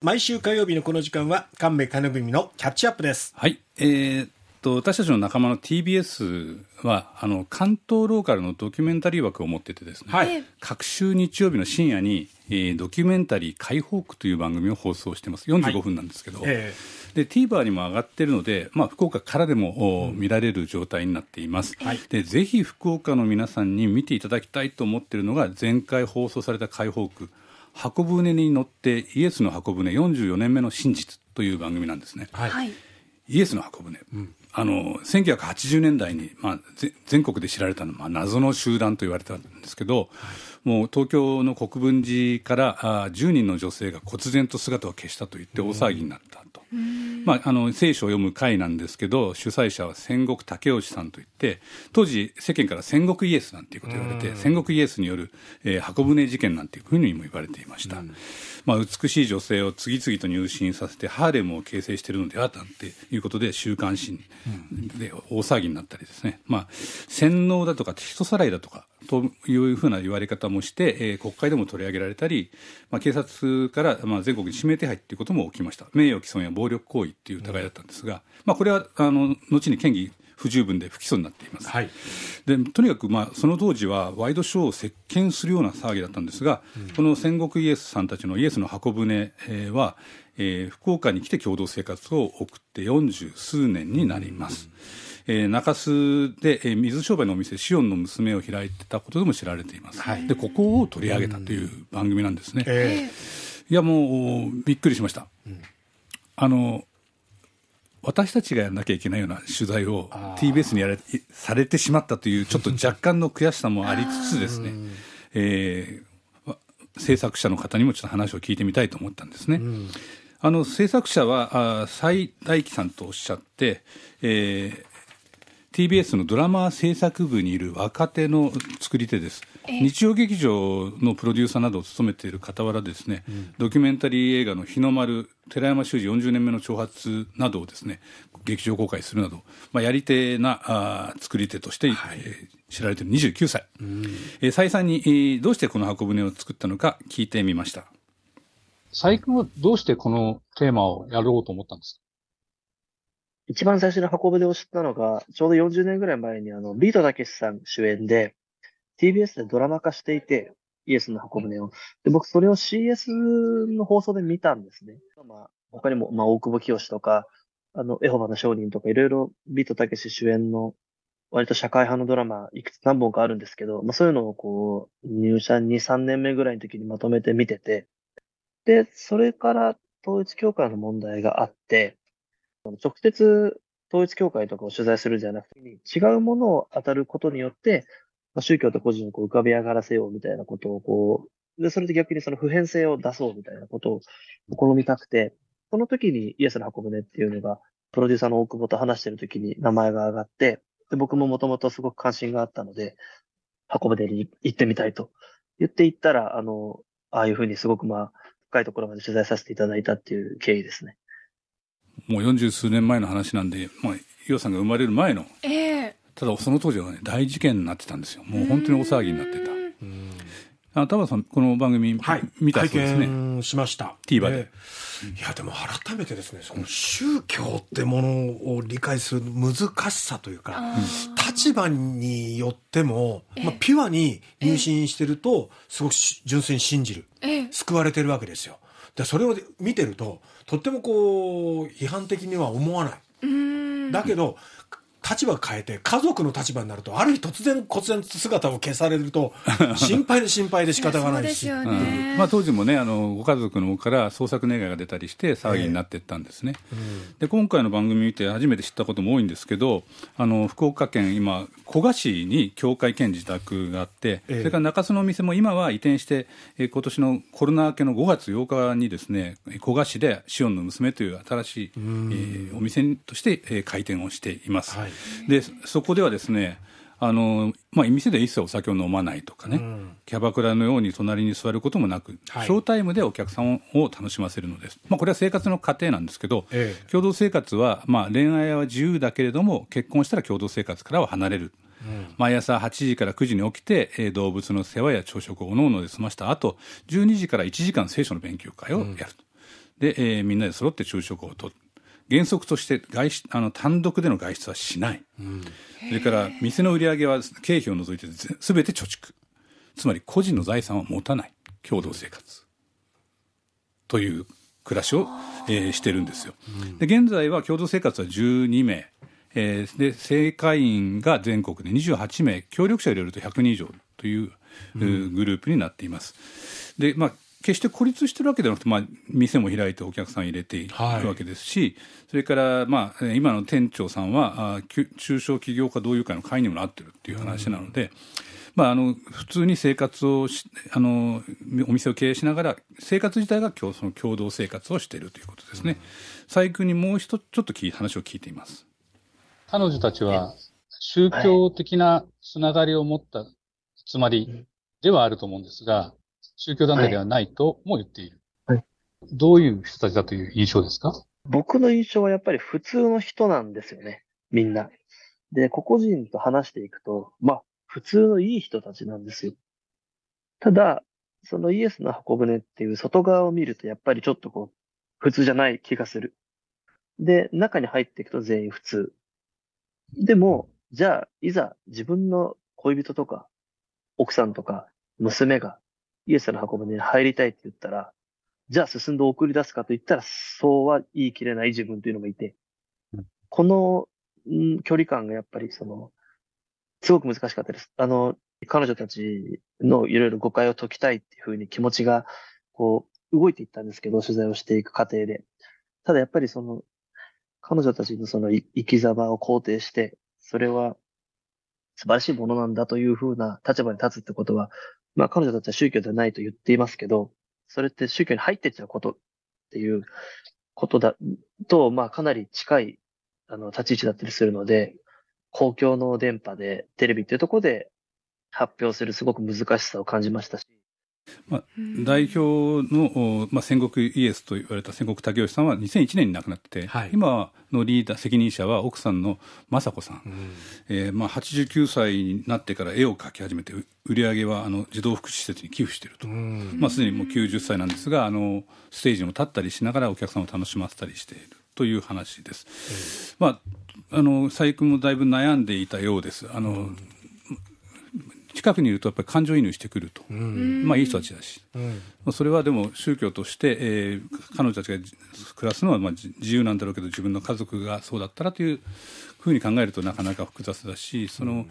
毎週火曜日のこの時間は神戸金文のキャッチアップです。はい。えー、と私たちの仲間の TBS はあの関東ローカルのドキュメンタリー枠を持っててですね、はい、各週日曜日の深夜に、えー、ドキュメンタリー解放区という番組を放送してます。45分なんですけど、はい。えー、で TVer にも上がってるので、まあ、福岡からでも、うん、見られる状態になっています、はい、でぜひ福岡の皆さんに見ていただきたいと思っているのが前回放送された解放区箱舟に乗ってイエスの箱舟44年目の真実という番組なんですね。はい、イエスの箱舟、うん、あの1980年代に、まあ、全国で知られたのは、まあ、謎の集団と言われたんですけど、はい、もう東京の国分寺からあ10人の女性が忽然と姿を消したと言って大騒ぎになった。と。まあ、あの聖書を読む会なんですけど主催者は戦国武雄さんといって当時世間から戦国イエスなんていうことを言われて戦国イエスによる、えー、箱舟事件なんていうふうにも言われていました。まあ、美しい女性を次々と入信させてハーレムを形成しているのではなんていうことで週刊誌で大騒ぎになったりですね、まあ、洗脳だとか人さらいだとかというふうな言われ方もして、えー、国会でも取り上げられたり、まあ、警察から、まあ、全国に指名手配っていうことも起きました。名誉毀損や暴力行為っていう疑いだったんですが、まあ、これはあの後に嫌疑不十分で不起訴になっています、はい、でとにかく、まあ、その当時はワイドショーを席巻するような騒ぎだったんですが、うん、この戦国イエスさんたちのイエスの箱舟は、えー、福岡に来て共同生活を送って四十数年になります。うん、えー、中洲で、えー、水商売のお店シオンの娘を開いてたことでも知られています、はい、でここを取り上げたという番組なんですね、えー、いやもうびっくりしました、うん、あの私たちがやらなきゃいけないような取材を TBS にやれされてしまったというちょっと 若干の悔しさもありつつですね、えー、制作者の方にもちょっと話を聞いてみたいと思ったんですね。あの制作者は最大樹さんとおっしゃって、えー、TBS のドラマ制作部にいる若手の作り手です。日曜劇場のプロデューサーなどを務めている傍らですね、うん、ドキュメンタリー映画の日の丸寺山修司40年目の挑発などをですね劇場公開するなど、まあ、やり手なあ作り手として、はい、えー、知られている29歳、うん、えー、再三に、えー、どうしてこの箱舟を作ったのか聞いてみました。最近はどうしてこのテーマをやろうと思ったんですか？一番最初の箱舟を知ったのが、ちょうど40年ぐらい前に、あの、ビートたけしさん主演で、TBS でドラマ化していて、イエスの箱舟を。で、僕それを CS の放送で見たんですね。まあ、他にも、まあ、大久保清とか、あの、エホバの商人とか、いろいろビートたけし主演の、割と社会派のドラマ、いくつ何本かあるんですけど、まあそういうのをこう、入社2、3年目ぐらいの時にまとめて見てて、で、それから統一教会の問題があって、直接統一教会とかを取材するんじゃなくて、違うものを当たることによって、まあ、宗教と個人をこう浮かび上がらせようみたいなことをこう、で、それで逆にその普遍性を出そうみたいなことを試みたくて、その時にイエスの箱舟っていうのが、プロデューサーの大久保と話してる時に名前が上がって、で、僕ももともとすごく関心があったので、箱舟に行ってみたいと言って行ったら、あの、ああいうふうにすごくまあ、深いところまで取材させていただいたっていう経緯ですね。もう四十数年前の話なんで、まあ、伊代さんが生まれる前の、えー、ただその当時はね大事件になってたんですよ。もう本当に大騒ぎになってた。あ田畑さんこの番組、はい、見たそうですね。拝見しました。TVer で、いやでも改めてですねその宗教ってものを理解する難しさというか、立場によっても、まあ、ピュアに入信してるとすごく純粋に信じる、救われてるわけですよでそれを見てるととってもこう批判的には思わない。だけど立場変えて家族の立場になるとある日突然忽然姿を消されると 心配で心配で仕方がないし、ね。まあ、当時もねあのご家族の方から捜索願いが出たりして騒ぎになっていったんですね、えーうん、で今回の番組見て初めて知ったことも多いんですけどあの福岡県今古賀市に教会兼自宅があって、えー、それから中洲のお店も今は移転して、えー、今年のコロナ明けの5月8日にですね古賀市でシオンの娘という新しい、えー、お店として、えー、開店をしています、はいでそこではですねあのまあ、店で一切お酒を飲まないとかね、うん、キャバクラのように隣に座ることもなく、はい、ショータイムでお客さんを楽しませるのです、まあ、これは生活の過程なんですけど、ええ、共同生活は、まあ、恋愛は自由だけれども結婚したら共同生活からは離れる、うん、毎朝8時から9時に起きて、えー、動物の世話や朝食をおのおので済ました後12時から1時間聖書の勉強会をやると。うんで、えー、みんなで揃って昼食をとる。原則として外出あの単独での外出はしない、うん、それから店の売り上げは経費を除いてすべて貯蓄。つまり個人の財産は持たない。共同生活。という暮らしを、えー、してるんですよ。で現在は共同生活は12名、えー、で正会員が全国で28名。協力者を入れると100人以上という、うん、グループになっています。でまあ決して孤立してるわけではなくて、まあ、店も開いてお客さん入れていくわけですし、はい、それから、まあ、今の店長さんはあ中小企業家同友会の会にもなってるっていう話なので、うん、まあ、あの普通に生活をしあのお店を経営しながら生活自体がその共同生活をしているということですね。細、工、にもう一つちょっと話を聞いています。彼女たちは宗教的なつながりを持ったつまりではあると思うんですが、宗教団体ではないとも言っている。はい。どういう人たちだという印象ですか？僕の印象はやっぱり普通の人なんですよね。みんな。で、個々人と話していくと、まあ、普通のいい人たちなんですよ。ただ、そのイエスの箱舟っていう外側を見ると、やっぱりちょっとこう、普通じゃない気がする。で、中に入っていくと全員普通。でも、じゃあ、いざ自分の恋人とか、奥さんとか、娘がイエスの箱舟に入りたいって言ったら、じゃあ進んで送り出すかと言ったら、そうは言い切れない自分というのもいて、うん、この、ん、距離感がやっぱりその、すごく難しかったです。あの、彼女たちのいろいろ誤解を解きたいっていうふうに気持ちが、こう、動いていったんですけど、取材をしていく過程で。ただやっぱりその、彼女たちのその生き様を肯定して、それは素晴らしいものなんだというふうな立場に立つってことは、まあ彼女たちは宗教ではないと言っていますけど、それって宗教に入ってっちゃうことっていうことだと、まあかなり近いあの立ち位置だったりするので、公共の電波でテレビっていうところで発表するすごく難しさを感じましたし、まあ、代表の、まあ、戦国イエスと言われた戦国武義さんは2001年に亡くなって、はい、今のリーダー責任者は奥さんの雅子さん、うん、えー、まあ、89歳になってから絵を描き始めて売り上げはあの児童福祉施設に寄付していると、うん、まあ、すでにもう90歳なんですがあのステージにも立ったりしながらお客さんを楽しませたりしているという話です。うん、まああの細工もだいぶ悩んでいたようです。あの、近くにいるとやっぱり感情移入してくると、うん、まあいい人たちだし、うん、それはでも宗教として、えー、彼女たちが暮らすのはまあ自由なんだろうけど自分の家族がそうだったらというふうに考えるとなかなか複雑だしその、うん、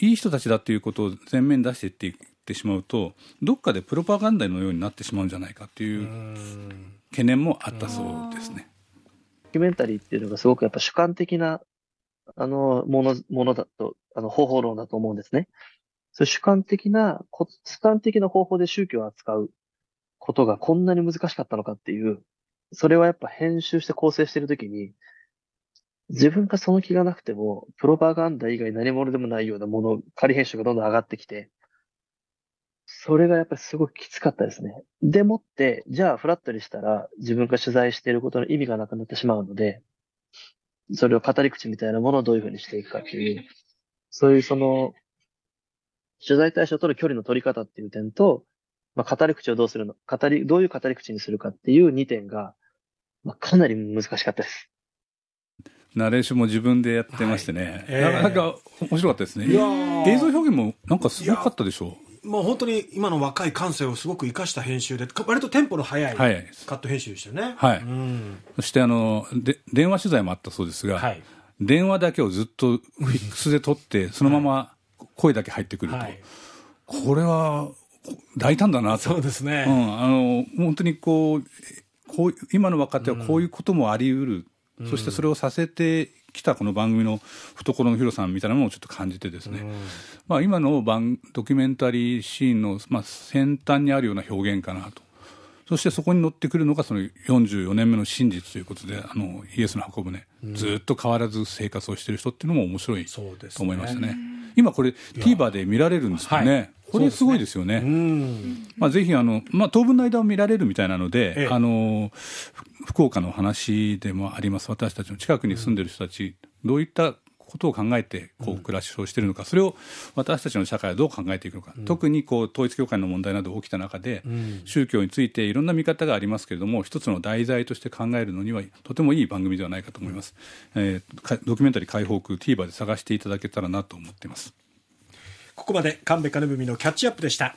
いい人たちだということを前面に出していっていってしまうとどっかでプロパガンダのようになってしまうんじゃないかという懸念もあったそうですね。ドキュメンタリーっていうのがすごくやっぱ主観的なあの、もの、ものだと、あの、方法論だと思うんですね。そう主観的な、主観的な方法で宗教を扱うことがこんなに難しかったのかっていう、それはやっぱ編集して構成してるときに、自分がその気がなくても、プロパガンダ以外何者でもないようなもの、仮編集がどんどん上がってきて、それがやっぱりすごくきつかったですね。でもって、じゃあフラットにしたら自分が取材していることの意味がなくなってしまうので、それを語り口みたいなものをどういうふうにしていくかっていう、そういうその、取材対象との距離の取り方っていう点と、まあ、語り口をどうするの、語り、どういう語り口にするかっていう2点が、まあ、かなり難しかったです。ナレーションも自分でやってましてね、はい。えー、なかなか面白かったですね。映像表現もなんかすごかったでしょう。もう本当に今の若い感性をすごく生かした編集で、割とテンポの速いカット編集でしたよね。はい。うん、そしてあので、電話取材もあったそうですが、はい、電話だけをずっとフィックスで撮って、そのまま声だけ入ってくると。はい、これは大胆だなと。そうですね。うん、あの、本当にこう、こう今の若手はこういうこともあり得る。うん、そしてそれをさせてきたこの番組の懐の広さみたいなものをちょっと感じてですね、うん、まあ、今の番ドキュメンタリーシーンの、まあ、先端にあるような表現かなと。そしてそこに乗ってくるのがその44年目の真実ということであのイエスの箱舟、うん、ずっと変わらず生活をしている人っていうのも面白いと思いましたね。ね今これ TVer で見られるんですよね。はいこれすごいですよね。ね。まあ、ぜひあの、まあ、当分の間を見られるみたいなので、ええ、あの福岡の話でもあります。私たちの近くに住んでる人たち、どういったことを考えてこう暮らしをしているのか、それを私たちの社会はどう考えていくのか、特にこう統一教会の問題など起きた中で、宗教についていろんな見方がありますけれども一つの題材として考えるのにはとてもいい番組ではないかと思います、えー、ドキュメンタリー解放区 TVer で探していただけたらなと思っていますここまで神戸金文のキャッチアップでした。